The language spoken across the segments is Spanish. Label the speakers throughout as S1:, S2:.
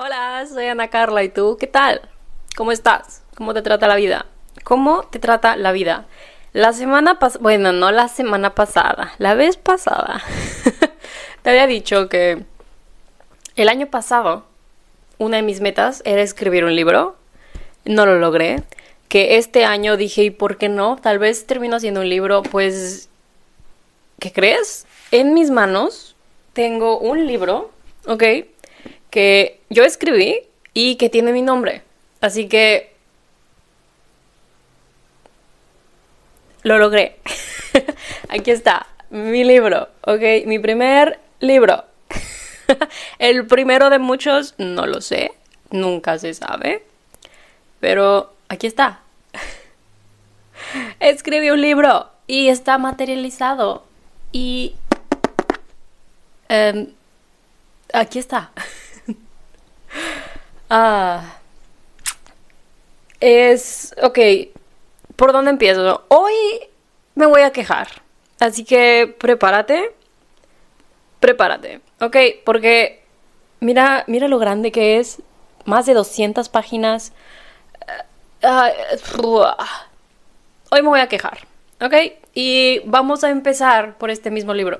S1: Hola, soy Ana Carla y tú, ¿qué tal? ¿Cómo estás? ¿Cómo te trata la vida? ¿Cómo te trata la vida? La semana pasada, bueno, no la semana pasada, la vez pasada, te había dicho que el año pasado una de mis metas era escribir un libro, no lo logré, que este año dije, ¿y por qué no? Tal vez termino haciendo un libro, pues, ¿qué crees? En mis manos tengo un libro, ¿ok? Que yo escribí y que tiene mi nombre. Así que lo logré. Aquí está, mi libro, ¿ok? Mi primer libro. El primero de muchos, no lo sé, nunca se sabe. Pero aquí está. Escribí un libro y está materializado. Y... em, aquí está. Ah. Es... Ok. ¿Por dónde empiezo? Hoy me voy a quejar. Así que prepárate. Prepárate. Ok, porque mira, mira lo grande que es. Más de 200 páginas. Ah, hoy me voy a quejar. ¿Ok? Y vamos a empezar por este mismo libro.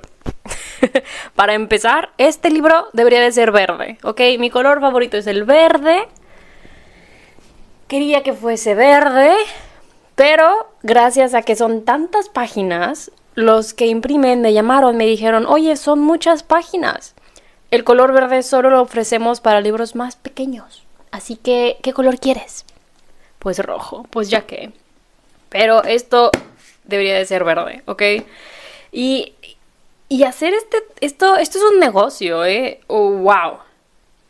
S1: Para empezar, este libro debería de ser verde. ¿Ok? Mi color favorito es el verde. Quería que fuese verde. Pero gracias a que son tantas páginas, los que imprimen me llamaron, me dijeron, oye, son muchas páginas. El color verde solo lo ofrecemos para libros más pequeños. Así que, ¿qué color quieres? Pues rojo, pues ya que. Pero esto debería de ser verde, ¿ok? Y, y hacer este, esto, esto es un negocio, ¿eh? Wow.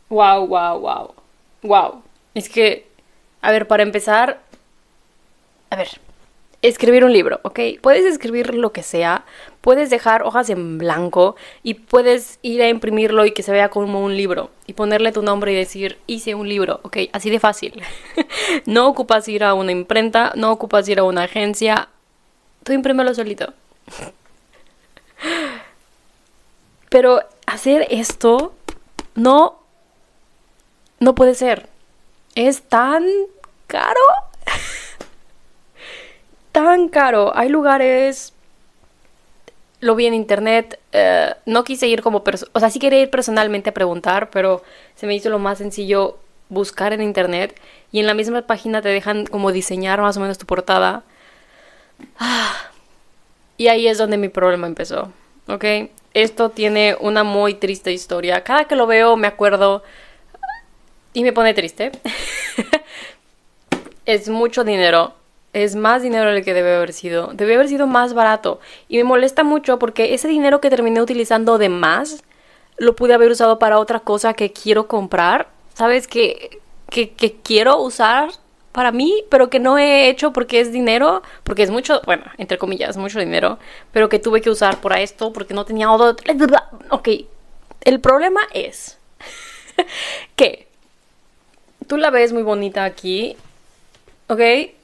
S1: Wow, wow, wow. Wow. Es que, a ver, para empezar, a ver, escribir un libro, ¿ok? Puedes escribir lo que sea, puedes dejar hojas en blanco y puedes ir a imprimirlo y que se vea como un libro y ponerle tu nombre y decir, hice un libro, ¿ok? Así de fácil. no ocupas ir a una imprenta, no ocupas ir a una agencia, tú imprímelo solito. Pero hacer esto no, no puede ser. Es tan caro. tan caro. Hay lugares lo vi en internet, eh, no quise ir como persona, o sea, sí quería ir personalmente a preguntar, pero se me hizo lo más sencillo buscar en internet y en la misma página te dejan como diseñar más o menos tu portada. Ah, y ahí es donde mi problema empezó, ¿ok? Esto tiene una muy triste historia. Cada que lo veo me acuerdo y me pone triste. es mucho dinero es más dinero el que debe haber sido. Debe haber sido más barato. Y me molesta mucho porque ese dinero que terminé utilizando de más, lo pude haber usado para otra cosa que quiero comprar. ¿Sabes? Que, que, que quiero usar para mí, pero que no he hecho porque es dinero, porque es mucho, bueno, entre comillas, mucho dinero, pero que tuve que usar para esto porque no tenía otro. Ok, el problema es que tú la ves muy bonita aquí, ¿ok?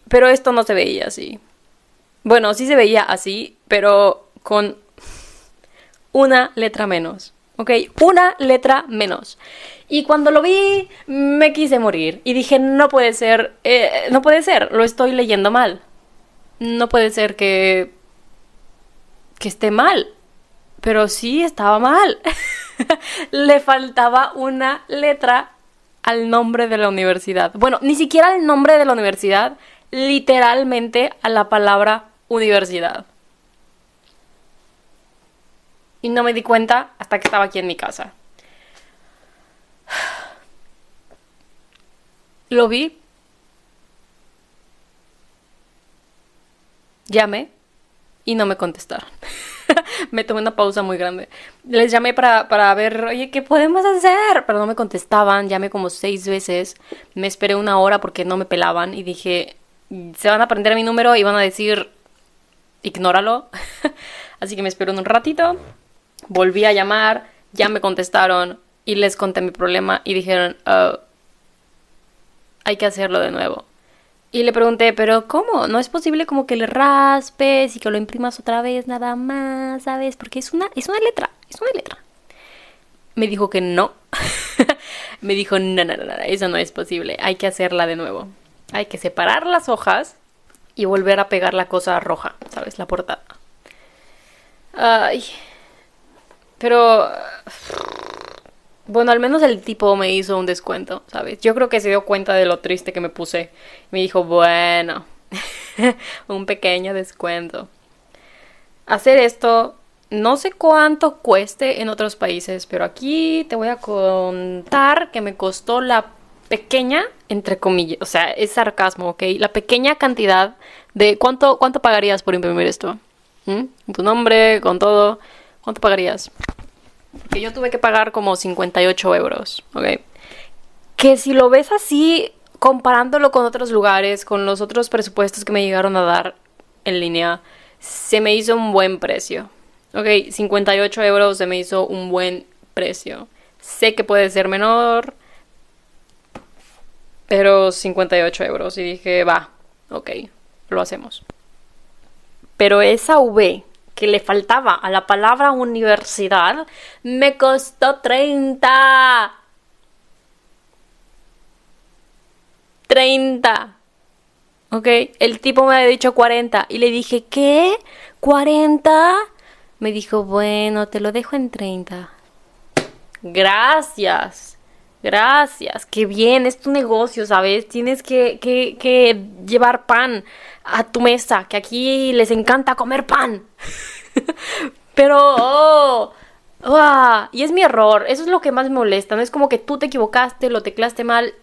S1: Pero esto no se veía así. Bueno, sí se veía así, pero con una letra menos. ¿Ok? Una letra menos. Y cuando lo vi, me quise morir. Y dije, no puede ser, eh, no puede ser, lo estoy leyendo mal. No puede ser que... que esté mal. Pero sí estaba mal. Le faltaba una letra al nombre de la universidad. Bueno, ni siquiera el nombre de la universidad, literalmente a la palabra universidad. Y no me di cuenta hasta que estaba aquí en mi casa. Lo vi. Llamé y no me contestaron. me tomé una pausa muy grande. Les llamé para, para, ver, oye, ¿qué podemos hacer? Pero no me contestaban. Llamé como seis veces. Me esperé una hora porque no me pelaban y dije, se van a aprender mi número y van a decir, ignóralo. Así que me espero un ratito. Volví a llamar, ya me contestaron y les conté mi problema y dijeron, oh, hay que hacerlo de nuevo. Y le pregunté, pero ¿cómo? ¿No es posible como que le raspes y que lo imprimas otra vez nada más, ¿sabes? Porque es una, es una letra, es una letra. Me dijo que no. Me dijo, no, no, no, no, eso no es posible. Hay que hacerla de nuevo. Hay que separar las hojas y volver a pegar la cosa roja, ¿sabes? La portada. Ay. Pero... Bueno, al menos el tipo me hizo un descuento, ¿sabes? Yo creo que se dio cuenta de lo triste que me puse. Me dijo, bueno, un pequeño descuento. Hacer esto, no sé cuánto cueste en otros países, pero aquí te voy a contar que me costó la pequeña, entre comillas, o sea, es sarcasmo, ¿ok? La pequeña cantidad de cuánto, cuánto pagarías por imprimir esto. ¿Mm? Tu nombre, con todo, ¿cuánto pagarías? que yo tuve que pagar como 58 euros, ¿ok? Que si lo ves así, comparándolo con otros lugares, con los otros presupuestos que me llegaron a dar en línea, se me hizo un buen precio. Ok, 58 euros se me hizo un buen precio. Sé que puede ser menor, pero 58 euros. Y dije, va, ok, lo hacemos. Pero esa V que le faltaba a la palabra universidad me costó 30. 30. ¿Ok? El tipo me había dicho 40 y le dije, ¿qué? ¿40? Me dijo, bueno, te lo dejo en 30. Gracias. Gracias. Qué bien, es tu negocio, ¿sabes? Tienes que, que, llevar pan a tu mesa, que aquí les encanta comer pan. Pero, oh, oh, y es mi error, eso es lo que más me molesta, no es como que tú te equivocaste, lo teclaste mal,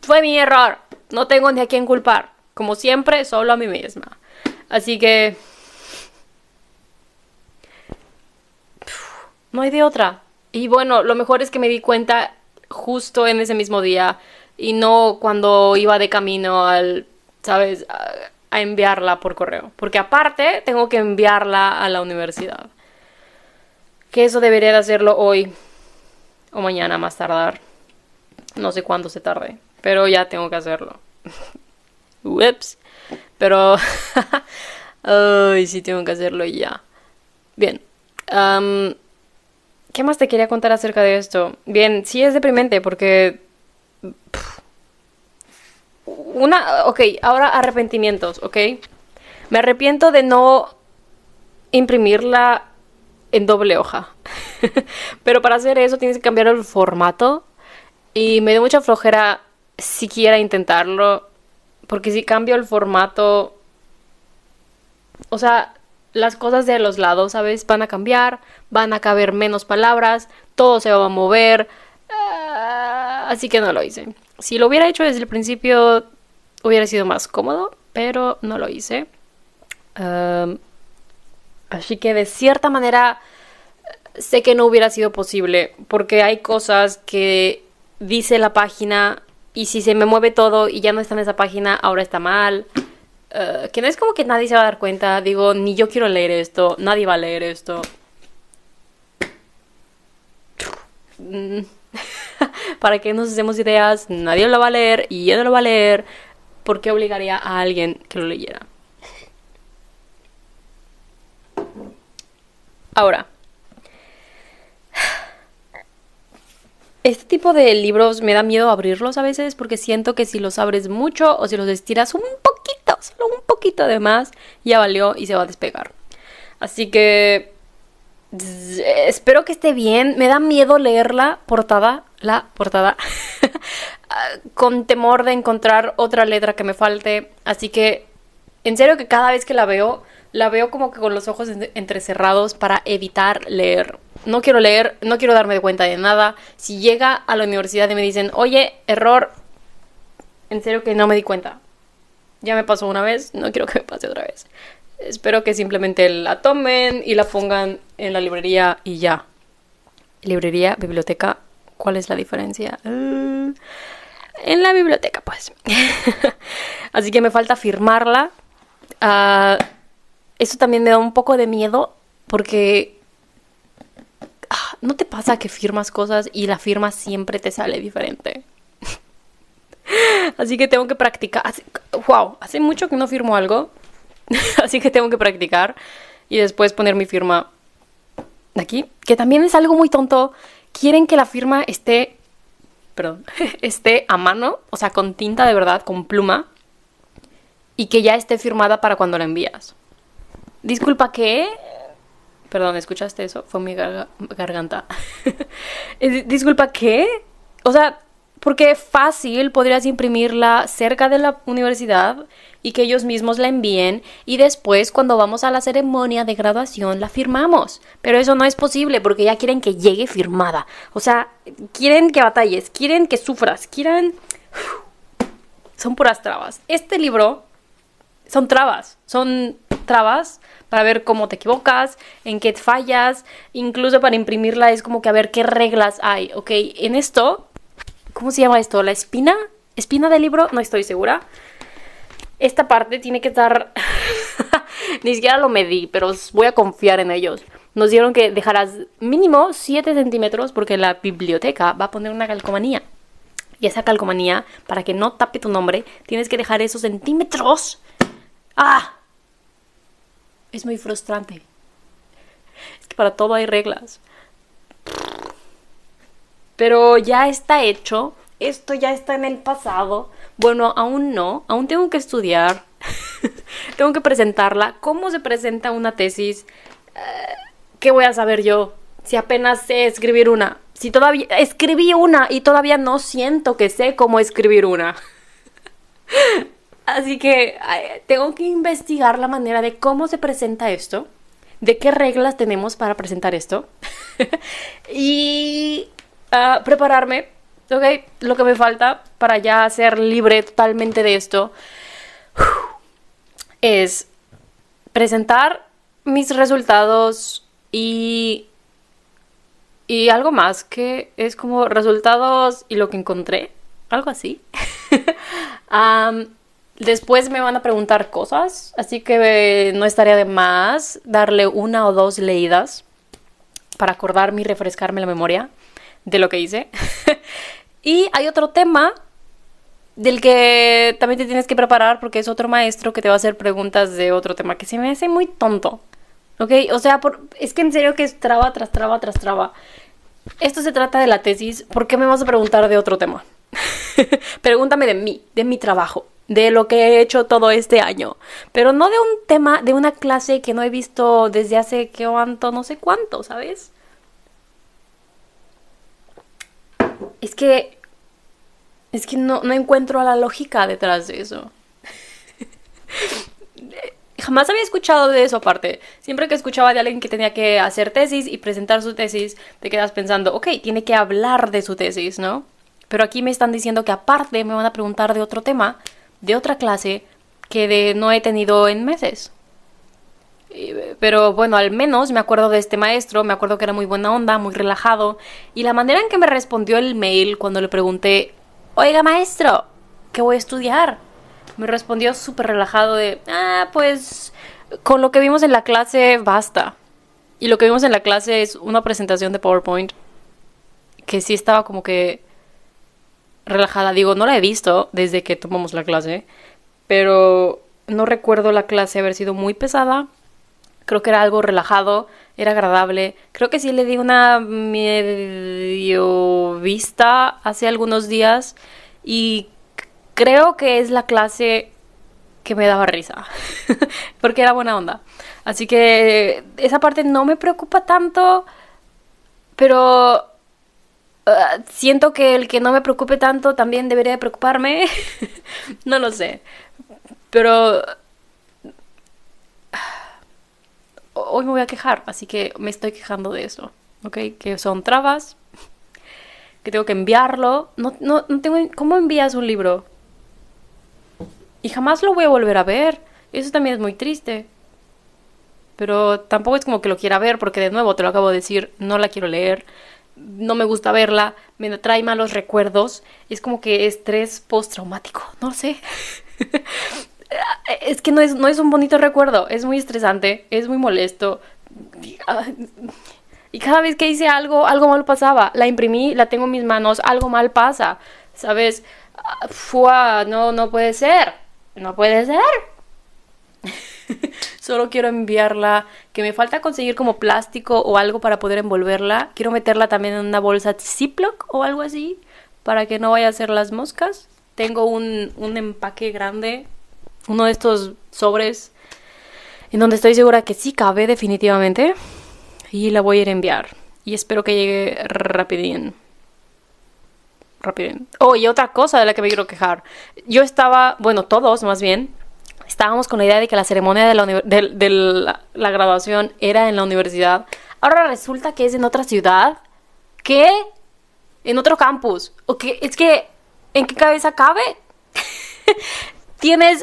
S1: fue mi error, no tengo ni a quién culpar, como siempre, solo a mí misma. Así que... No hay de otra. Y bueno, lo mejor es que me di cuenta justo en ese mismo día y no cuando iba de camino al ¿sabes? A, enviarla por correo. Porque aparte tengo que enviarla a la universidad. Que eso debería de hacerlo hoy o mañana más tardar. No sé cuándo se tarde, pero ya tengo que hacerlo. Ups. Pero... Ay, sí tengo que hacerlo ya. Bien. ¿Qué más te quería contar acerca de esto? Bien, sí es deprimente porque una, ok, ahora arrepentimientos, ok. Me arrepiento de no imprimirla en doble hoja. Pero para hacer eso tienes que cambiar el formato. Y me dio mucha flojera siquiera intentarlo. Porque si cambio el formato. O sea, las cosas de los lados, ¿sabes? Van a cambiar, van a caber menos palabras, todo se va a mover. Ah, así que no lo hice. Si lo hubiera hecho desde el principio, hubiera sido más cómodo, pero no lo hice. así que de cierta manera sé que no hubiera sido posible, porque hay cosas que dice la página y si se me mueve todo y ya no está en esa página, ahora está mal. Eh, que no es como que nadie se va a dar cuenta. Digo, ni yo quiero leer esto, nadie va a leer esto. Mm. Para que nos hacemos ideas, nadie lo va a leer y yo no lo va a leer. ¿por qué obligaría a alguien que lo leyera? Ahora, este tipo de libros me da miedo abrirlos a veces porque siento que si los abres mucho o si los estiras un poquito, solo un poquito de más, ya valió y se va a despegar. Así que espero que esté bien. Me da miedo leer la portada, la portada, con temor de encontrar otra letra que me falte. Así que, en serio que cada vez que la veo, la veo como que con los ojos entrecerrados para evitar leer. No quiero leer, no quiero darme cuenta de nada. Si llega a la universidad y me dicen, oye, error, en serio que no me di cuenta. Ya me pasó una vez, no quiero que me pase otra vez. Espero que simplemente la tomen y la pongan en la librería y ya. Librería, biblioteca, ¿cuál es la diferencia? Uh, en la biblioteca, pues. Así que me falta firmarla. Uh, eso también me da un poco de miedo porque ah, ¿no te pasa que firmas cosas y la firma siempre te sale diferente? Así que tengo que practicar. wow, hace mucho que no firmo algo. Así que tengo que practicar y después poner mi firma aquí. Que también es algo muy tonto. Quieren que la firma esté perdón, esté a mano, o sea, con tinta de verdad, con pluma, y que ya esté firmada para cuando la envías. Disculpa, ¿qué? Perdón, ¿escuchaste eso? Fue mi garganta. Disculpa, ¿qué? O sea, porque fácil podrías imprimirla cerca de la universidad y que ellos mismos la envíen y después cuando vamos a la ceremonia de graduación la firmamos. Pero eso no es posible porque ya quieren que llegue firmada. O sea, quieren que batalles, quieren que sufras, quieren... Son puras trabas. Este libro son trabas, son trabas para ver cómo te equivocas, en qué fallas, incluso para imprimirla es como que a ver qué reglas hay, ¿ok? En esto, ¿cómo se llama esto? ¿La espina? ¿Espina del libro? No estoy segura. Esta parte tiene que estar... Ni siquiera lo medí, pero voy a confiar en ellos. Nos dieron que dejarás mínimo 7 centímetros porque la biblioteca va a poner una calcomanía. Y esa calcomanía, para que no tape tu nombre, tienes que dejar esos centímetros. ¡Ah! Es muy frustrante. Es que para todo hay reglas. Pero ya está hecho. Esto ya está en el pasado. Bueno, aún no. Aún tengo que estudiar. tengo que presentarla. ¿Cómo se presenta una tesis? Eh, ¿Qué voy a saber yo? Si apenas sé escribir una. Si todavía escribí una y todavía no siento que sé cómo escribir una. Así que tengo que investigar la manera de cómo se presenta esto, de qué reglas tenemos para presentar esto y uh, prepararme, ¿ok? Lo que me falta para ya ser libre totalmente de esto es presentar mis resultados y y algo más que es como resultados y lo que encontré, algo así. Después me van a preguntar cosas, así que no estaría de más darle una o dos leídas para acordarme y refrescarme la memoria de lo que hice. y hay otro tema del que también te tienes que preparar porque es otro maestro que te va a hacer preguntas de otro tema que se me hace muy tonto. ¿Ok? O sea, es que en serio que es traba tras traba tras traba. Esto se trata de la tesis. ¿Por qué me vas a preguntar de otro tema? Pregúntame de mí, de mi trabajo de lo que he hecho todo este año, pero no de un tema, de una clase que no he visto desde hace que cuánto, no sé cuánto, ¿sabes? Es que es que no, no encuentro la lógica detrás de eso. Jamás había escuchado de eso aparte. Siempre que escuchaba de alguien que tenía que hacer tesis y presentar su tesis, te quedas pensando, ok, tiene que hablar de su tesis, ¿no? Pero aquí me están diciendo que aparte me van a preguntar de otro tema de otra clase que de, no he tenido en meses. Pero bueno, al menos me acuerdo de este maestro, me acuerdo que era muy buena onda, muy relajado, y la manera en que me respondió el mail cuando le pregunté, oiga maestro, ¿qué voy a estudiar? Me respondió súper relajado de, ah, pues con lo que vimos en la clase basta. Y lo que vimos en la clase es una presentación de PowerPoint que sí estaba como que relajada. Digo, no la he visto desde que tomamos la clase, pero no recuerdo la clase haber sido muy pesada. Creo que era algo relajado, era agradable. Creo que sí le di una medio vista hace algunos días y creo que es la clase que me daba risa, porque era buena onda. Así que esa parte no me preocupa tanto, pero Ah, siento que el que no me preocupe tanto también debería preocuparme. no lo sé. Pero hoy me voy a quejar, así que me estoy quejando de eso. ¿Ok? Que son trabas. Que tengo que enviarlo. No, no, no tengo. ¿Cómo envías un libro? Y jamás lo voy a volver a ver. Eso también es muy triste. Pero tampoco es como que lo quiera ver, porque de nuevo te lo acabo de decir, no la quiero leer no me gusta verla, me trae malos recuerdos, es como que estrés postraumático, no sé. es que no es, no es un bonito recuerdo, es muy estresante, es muy molesto. Y cada vez que hice algo, algo mal pasaba. La imprimí, la tengo en mis manos, algo mal pasa. ¿Sabes? Fua, no, no puede ser. No puede ser. Solo quiero enviarla, que me falta conseguir como plástico o algo para poder envolverla. Quiero meterla también en una bolsa Ziploc o algo así para que no vaya a ser las moscas. Tengo un, un empaque grande, uno de estos sobres, en donde estoy segura que sí cabe definitivamente. Y la voy a ir a enviar. Y espero que llegue rapidín. Rapidín. Oh, y otra cosa de la que me quiero quejar. Yo estaba, bueno, todos más bien, estábamos con la idea de que la ceremonia de la, de, la, graduación era en la universidad. Ahora resulta que es en otra ciudad. ¿Qué? En otro campus. ¿O? Es que, ¿en qué cabeza cabe? Tienes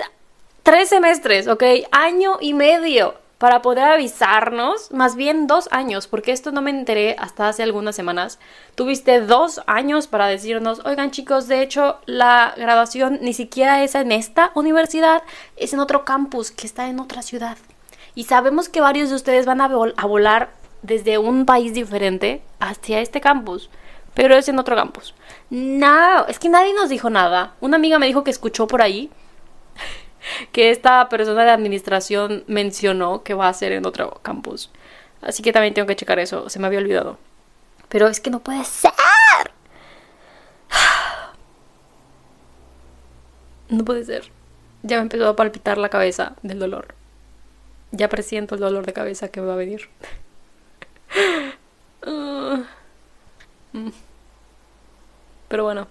S1: tres semestres, ¿ok? Año y medio para poder avisarnos, más bien dos años, porque esto no me enteré hasta hace algunas semanas. Tuviste dos años para decirnos, oigan chicos, de hecho la graduación ni siquiera es en esta universidad, es en otro campus que está en otra ciudad. Y sabemos que varios de ustedes van a, a volar desde un país diferente hacia este campus, pero es en otro campus. No, es que nadie nos dijo nada. Una amiga me dijo que escuchó por ahí que esta persona de administración mencionó que va a ser en otro campus. Así que también tengo que checar eso, se me había olvidado. Pero es que no puede ser. No puede ser. Ya me empezó a palpitar la cabeza del dolor. Ya presiento el dolor de cabeza que me va a venir. Pero bueno.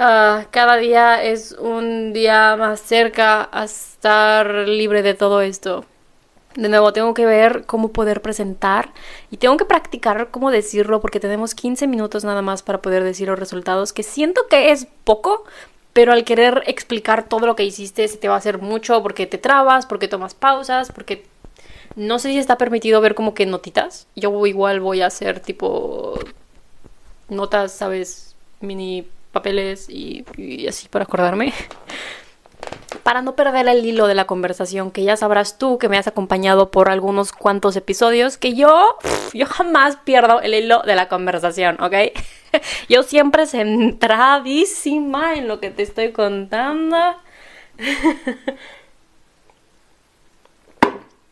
S1: Uh, cada día es un día más cerca a estar libre de todo esto. De nuevo, tengo que ver cómo poder presentar y tengo que practicar cómo decirlo porque tenemos 15 minutos nada más para poder decir los resultados, que siento que es poco, pero al querer explicar todo lo que hiciste se te va a hacer mucho porque te trabas, porque tomas pausas, porque no sé si está permitido ver como que notitas. Yo igual voy a hacer tipo notas, ¿sabes? Mini papeles y, así para acordarme. Para no perder el hilo de la conversación, que ya sabrás tú que me has acompañado por algunos cuantos episodios, que yo, yo jamás pierdo el hilo de la conversación, ¿ok? Yo siempre centradísima en lo que te estoy contando.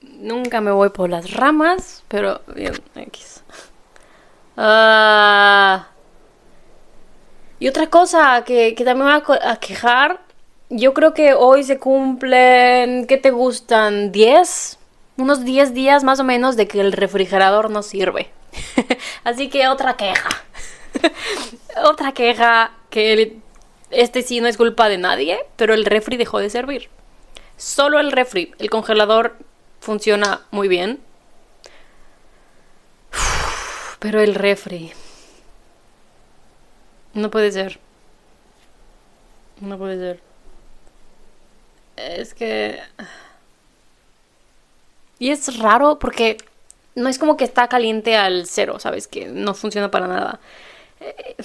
S1: Nunca me voy por las ramas, pero bien, X. Uh, y otra cosa que, que también me va a quejar, yo creo que hoy se cumplen, ¿qué te gustan? ¿10? Unos 10 días más o menos de que el refrigerador no sirve. Así que otra queja. otra queja que este sí no es culpa de nadie, pero el refri dejó de servir. Solo el refri, el congelador funciona muy bien. Pero el refri, no puede ser. No puede ser. Es que... Y es raro porque no es como que está caliente al cero, ¿sabes? Que no funciona para nada. Eh,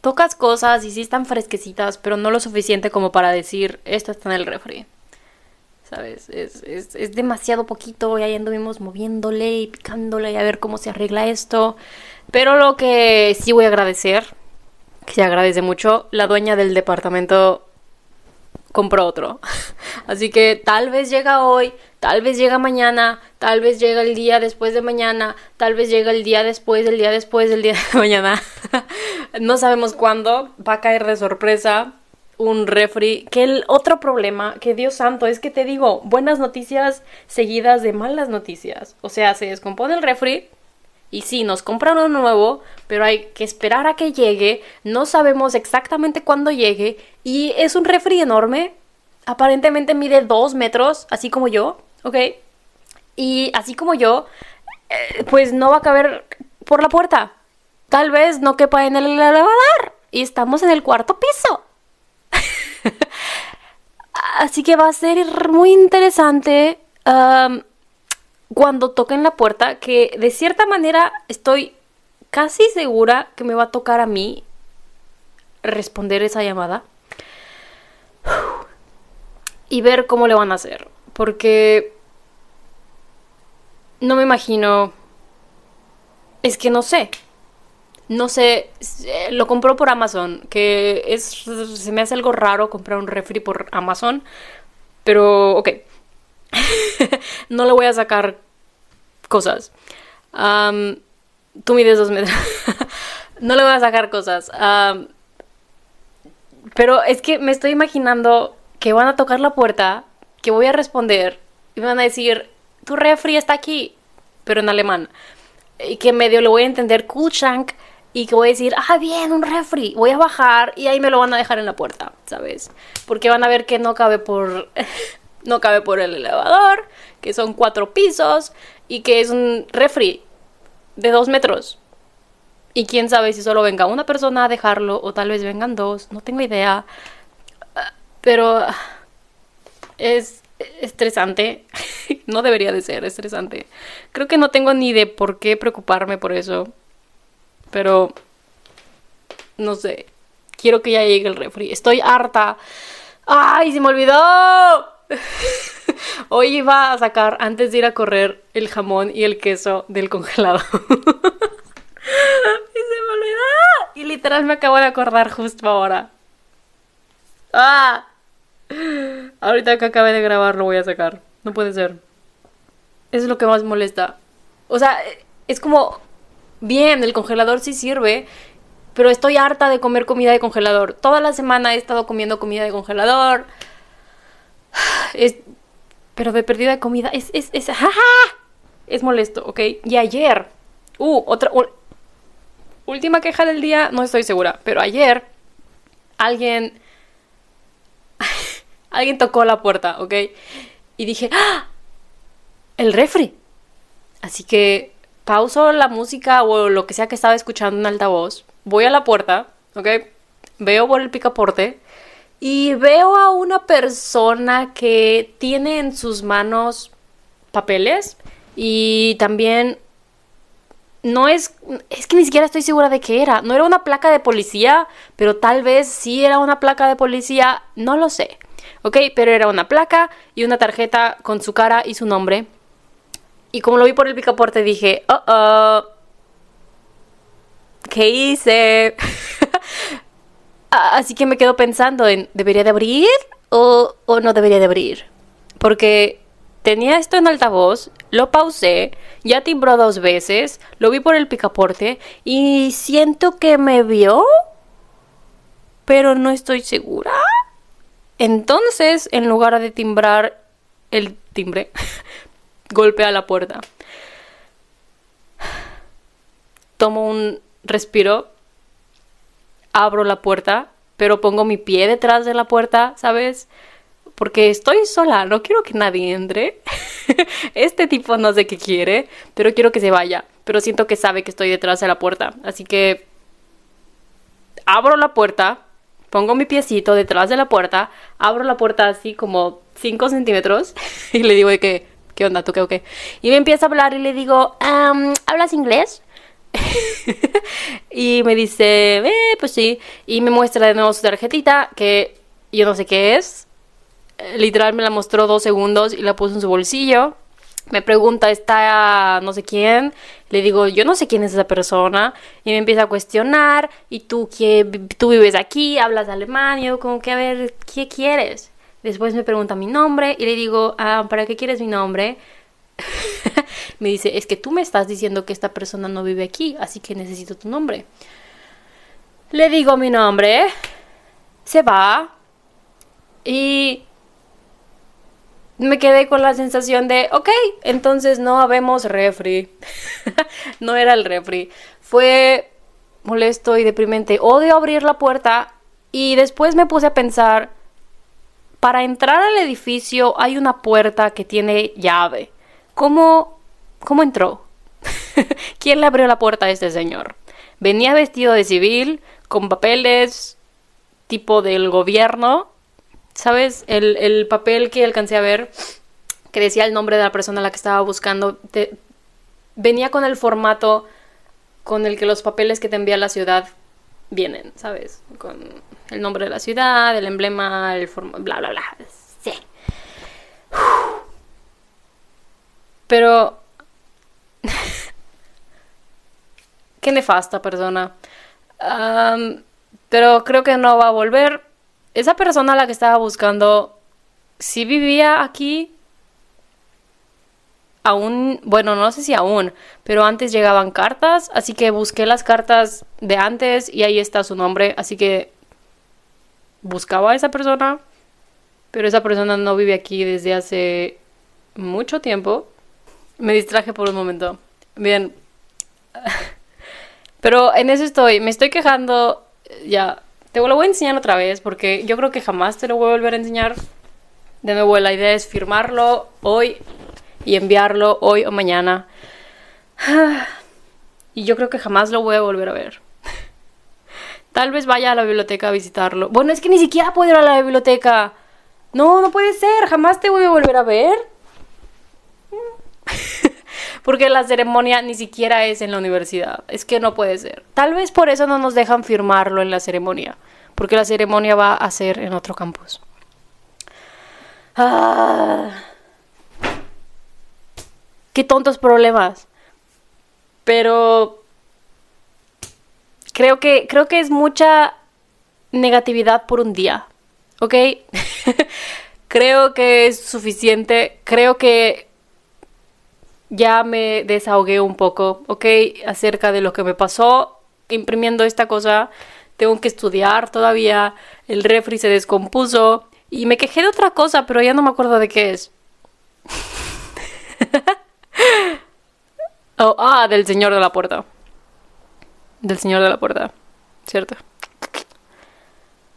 S1: tocas cosas y sí están fresquecitas, pero no lo suficiente como para decir, esto está en el refri. ¿Sabes? Es, es, es demasiado poquito y ahí anduvimos moviéndole y picándole y a ver cómo se arregla esto. Pero lo que sí voy a agradecer que se agradece mucho, la dueña del departamento compró otro. Así que tal vez llega hoy, tal vez llega mañana, tal vez llega el día después de mañana, tal vez llega el día después, el día después del día de mañana. no sabemos cuándo, va a caer de sorpresa un refri. Que el otro problema, que Dios santo, es que te digo, buenas noticias seguidas de malas noticias. O sea, se descompone el refri, y sí, nos compran uno nuevo, pero hay que esperar a que llegue. No sabemos exactamente cuándo llegue. Y es un refri enorme. Aparentemente mide dos metros, así como yo, ¿ok? Y así como yo, eh, pues no va a caber por la puerta. Tal vez no quepa en el elevador. Y estamos en el cuarto piso. así que va a ser muy interesante cuando toquen la puerta, que de cierta manera estoy casi segura que me va a tocar a mí responder esa llamada y ver cómo le van a hacer. Porque no me imagino... Es que no sé. No sé, lo compró por Amazon, que es se me hace algo raro comprar un refri por Amazon, pero ok. no le voy a sacar cosas. tú mides dos metros. No le voy a sacar cosas. pero es que me estoy imaginando que van a tocar la puerta, que voy a responder y me van a decir, tu refri está aquí, pero en alemán. Y que medio le voy a entender Kühlschrank y que voy a decir, ah, bien, un refri. Voy a bajar y ahí me lo van a dejar en la puerta, ¿sabes? Porque van a ver que no cabe por, no cabe por el elevador, que son cuatro pisos y que es un refri de dos metros. Y quién sabe si solo venga una persona a dejarlo o tal vez vengan dos, no tengo idea. Pero es estresante. no debería de ser estresante. Creo que no tengo ni de por qué preocuparme por eso. Pero no sé. Quiero que ya llegue el refri. Estoy harta. ¡Ay, se me olvidó! Hoy iba a sacar, antes de ir a correr, el jamón y el queso del congelado. y se me olvidó. Y literal me acabo de acordar justo ahora. ¡Ah! Ahorita que acabe de grabar lo voy a sacar. No puede ser. Es lo que más molesta. O sea, es como... Bien, el congelador sí sirve, pero estoy harta de comer comida de congelador. Toda la semana he estado comiendo comida de congelador. Es, pero de perdida de comida es, es, es, es molesto, ¿ok? Y ayer, uh, otra, última queja del día, no estoy segura, pero ayer alguien, alguien tocó la puerta, ¿ok? Y dije, ¡ah! El refri. Así que pauso la música o lo que sea que estaba escuchando en altavoz, voy a la puerta, ¿ok? Veo por el picaporte y veo a una persona que tiene en sus manos papeles y también no es es que ni siquiera estoy segura de qué era. No era una placa de policía, pero tal vez sí era una placa de policía, no lo sé. ¿Ok? Pero era una placa y una tarjeta con su cara y su nombre. Y como lo vi por el picaporte dije, oh, oh, ¿qué hice? Así que me quedo pensando en, ¿debería de abrir o, no debería de abrir? Porque tenía esto en altavoz, lo pausé, ya timbró dos veces, lo vi por el picaporte y siento que me vio, pero no estoy segura. Entonces, en lugar de timbrar el timbre, golpea la puerta. Tomo un respiro abro la puerta, pero pongo mi pie detrás de la puerta, ¿sabes? Porque estoy sola, no quiero que nadie entre. este tipo no sé qué quiere, pero quiero que se vaya. Pero siento que sabe que estoy detrás de la puerta. Así que abro la puerta, pongo mi piecito detrás de la puerta, abro la puerta así como 5 centímetros y le digo que, ¿qué onda? ¿Tú qué o qué? Y me empieza a hablar y le digo, ¿hablas inglés? y me dice, eh, pues sí. Y me muestra de nuevo su tarjetita, que yo no sé qué es. Literal me la mostró dos segundos y la puso en su bolsillo. Me pregunta, ¿está no sé quién? Le digo, yo no sé quién es esa persona. Y me empieza a cuestionar. ¿Y tú, qué, tú vives aquí? ¿Hablas alemán? Y yo como que, a ver, ¿qué quieres? Después me pregunta mi nombre y le digo, ah, ¿para qué quieres mi nombre? me dice, es que tú me estás diciendo que esta persona no vive aquí, así que necesito tu nombre. Le digo mi nombre, se va y me quedé con la sensación de, ok, entonces no habemos refri. no era el refri. Fue molesto y deprimente. Odio abrir la puerta y después me puse a pensar, para entrar al edificio hay una puerta que tiene llave. ¿Cómo, cómo entró? ¿Quién le abrió la puerta a este señor? Venía vestido de civil, con papeles tipo del gobierno. ¿Sabes? El, papel que alcancé a ver, que decía el nombre de la persona a la que estaba buscando, venía con el formato con el que los papeles que te envía la ciudad vienen, ¿sabes? Con el nombre de la ciudad, el emblema, el formato, bla, bla, bla. Sí. Pero... Qué nefasta persona. pero creo que no va a volver. Esa persona a la que estaba buscando, si vivía aquí, aún, bueno, no sé si aún, pero antes llegaban cartas, así que busqué las cartas de antes y ahí está su nombre, así que buscaba a esa persona, pero esa persona no vive aquí desde hace mucho tiempo. Me distraje por un momento. Bien. Pero en eso estoy, me estoy quejando, ya, te lo voy a enseñar otra vez porque yo creo que jamás te lo voy a volver a enseñar. De nuevo, la idea es firmarlo hoy y enviarlo hoy o mañana. Y yo creo que jamás lo voy a volver a ver. Tal vez vaya a la biblioteca a visitarlo. Bueno, es que ni siquiera puedo ir a la biblioteca. No, no puede ser. Jamás te voy a volver a ver. Porque la ceremonia ni siquiera es en la universidad. Es que no puede ser. Tal vez por eso no nos dejan firmarlo en la ceremonia. Porque la ceremonia va a ser en otro campus. Ah. Qué tontos problemas. Pero creo que creo que es mucha negatividad por un día. ¿Ok? creo que es suficiente. Creo que ya me desahogué un poco, ¿ok? Acerca de lo que me pasó imprimiendo esta cosa. Tengo que estudiar todavía. El refri se descompuso. Y me quejé de otra cosa, pero ya no me acuerdo de qué es. oh, ah, del señor de la puerta. Del señor de la puerta. ¿Cierto?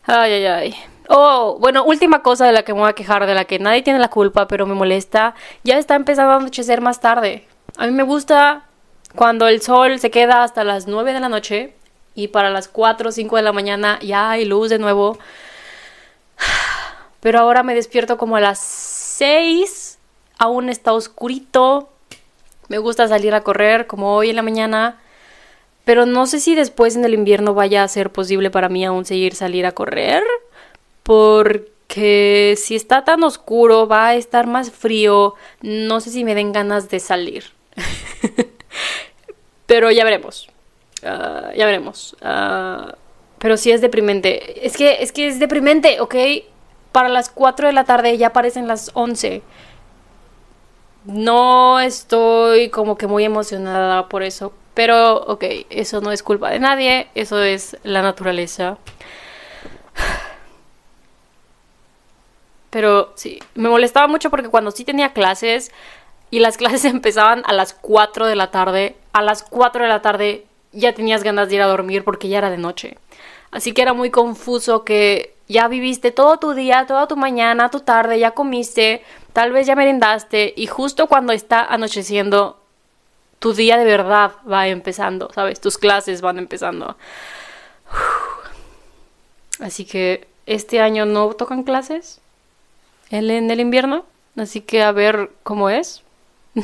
S1: Ay, ay, ay. Oh, bueno, última cosa de la que me voy a quejar, de la que nadie tiene la culpa, pero me molesta. Ya está empezando a anochecer más tarde. A mí me gusta cuando el sol se queda hasta las 9 de la noche y para las 4 o 5 de la mañana ya hay luz de nuevo. Pero ahora me despierto como a las 6, aún está oscurito. Me gusta salir a correr como hoy en la mañana. Pero no sé si después en el invierno vaya a ser posible para mí aún seguir salir a correr porque si está tan oscuro va a estar más frío, no sé si me den ganas de salir. pero ya veremos. Ah, ya veremos. Uh, pero sí es deprimente. Es que, es que es deprimente, ¿ok? Para las 4 de la tarde ya aparecen las 11. No estoy como que muy emocionada por eso. Pero, ok, eso no es culpa de nadie. Eso es la naturaleza. Pero sí, me molestaba mucho porque cuando sí tenía clases y las clases empezaban a las 4 de la tarde, a las 4 de la tarde ya tenías ganas de ir a dormir porque ya era de noche. Así que era muy confuso que ya viviste todo tu día, toda tu mañana, tu tarde, ya comiste, tal vez ya merendaste y justo cuando está anocheciendo, tu día de verdad va empezando, ¿sabes? Tus clases van empezando. Así que este año no tocan clases en el invierno. Así que a ver cómo es.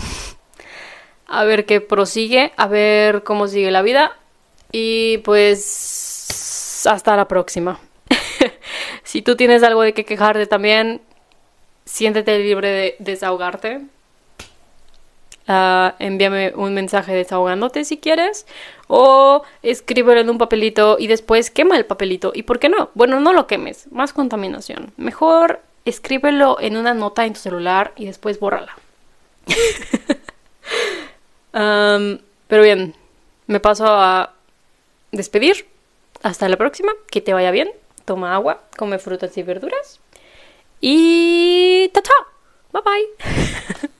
S1: a ver qué prosigue. A ver cómo sigue la vida. Y pues hasta la próxima. si tú tienes algo de que quejarte también, siéntete libre de desahogarte. Uh, envíame un mensaje desahogándote si quieres o escríbelo en un papelito y después quema el papelito. ¿Y por qué no? Bueno, no lo quemes, más contaminación. Mejor escríbelo en una nota en tu celular y después bórrala. pero bien, me paso a despedir. Hasta la próxima, que te vaya bien. Toma agua, come frutas y verduras. Y ta Bye bye.